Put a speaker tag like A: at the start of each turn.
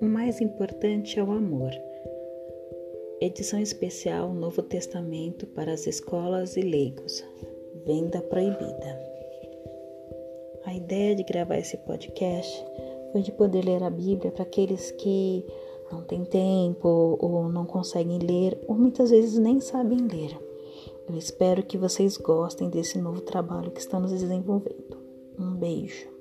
A: O mais importante é o amor. Edição especial Novo Testamento para as escolas e leigos. Venda proibida. A ideia de gravar esse podcast foi de poder ler a Bíblia para aqueles que não têm tempo ou não conseguem ler ou muitas vezes nem sabem ler. Eu espero que vocês gostem desse novo trabalho que estamos desenvolvendo. Um beijo.